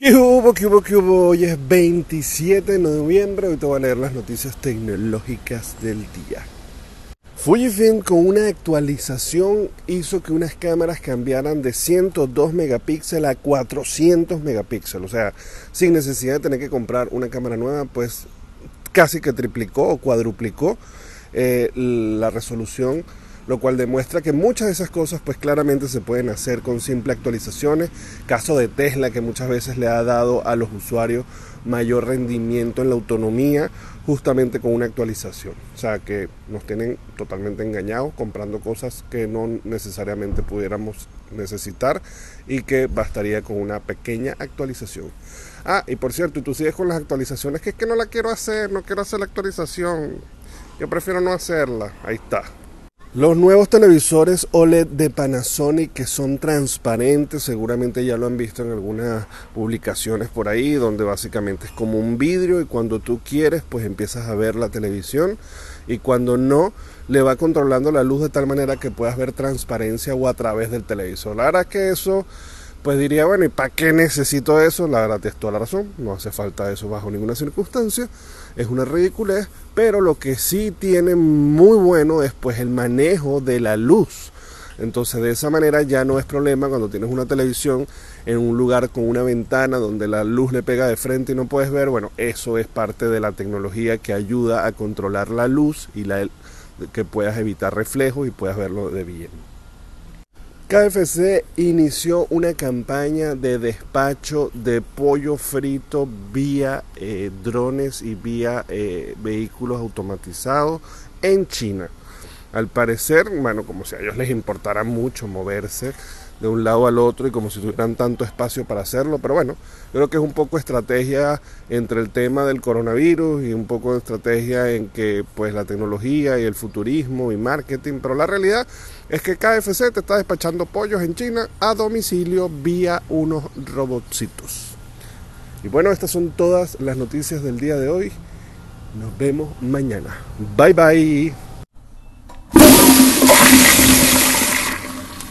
¿Qué hubo, qué hubo, qué hubo? Hoy es 27 de noviembre, hoy te voy a leer las noticias tecnológicas del día. Fujifilm con una actualización hizo que unas cámaras cambiaran de 102 megapíxeles a 400 megapíxeles, o sea, sin necesidad de tener que comprar una cámara nueva, pues casi que triplicó o cuadruplicó eh, la resolución lo cual demuestra que muchas de esas cosas pues claramente se pueden hacer con simple actualizaciones. Caso de Tesla que muchas veces le ha dado a los usuarios mayor rendimiento en la autonomía justamente con una actualización. O sea que nos tienen totalmente engañados comprando cosas que no necesariamente pudiéramos necesitar y que bastaría con una pequeña actualización. Ah, y por cierto, tú sigues con las actualizaciones, que es que no la quiero hacer, no quiero hacer la actualización. Yo prefiero no hacerla. Ahí está. Los nuevos televisores OLED de Panasonic que son transparentes, seguramente ya lo han visto en algunas publicaciones por ahí, donde básicamente es como un vidrio y cuando tú quieres pues empiezas a ver la televisión y cuando no le va controlando la luz de tal manera que puedas ver transparencia o a través del televisor. La verdad que eso pues diría, bueno, ¿y para qué necesito eso? La verdad, tienes toda la razón, no hace falta eso bajo ninguna circunstancia, es una ridiculez, pero lo que sí tiene muy bueno es pues el manejo de la luz. Entonces de esa manera ya no es problema cuando tienes una televisión en un lugar con una ventana donde la luz le pega de frente y no puedes ver. Bueno, eso es parte de la tecnología que ayuda a controlar la luz y la, que puedas evitar reflejos y puedas verlo de bien. KFC inició una campaña de despacho de pollo frito vía eh, drones y vía eh, vehículos automatizados en China. Al parecer, bueno, como si a ellos les importara mucho moverse, de un lado al otro y como si tuvieran tanto espacio para hacerlo. Pero bueno, creo que es un poco estrategia entre el tema del coronavirus y un poco de estrategia en que pues la tecnología y el futurismo y marketing. Pero la realidad es que KFC te está despachando pollos en China a domicilio vía unos robotcitos. Y bueno, estas son todas las noticias del día de hoy. Nos vemos mañana. Bye bye.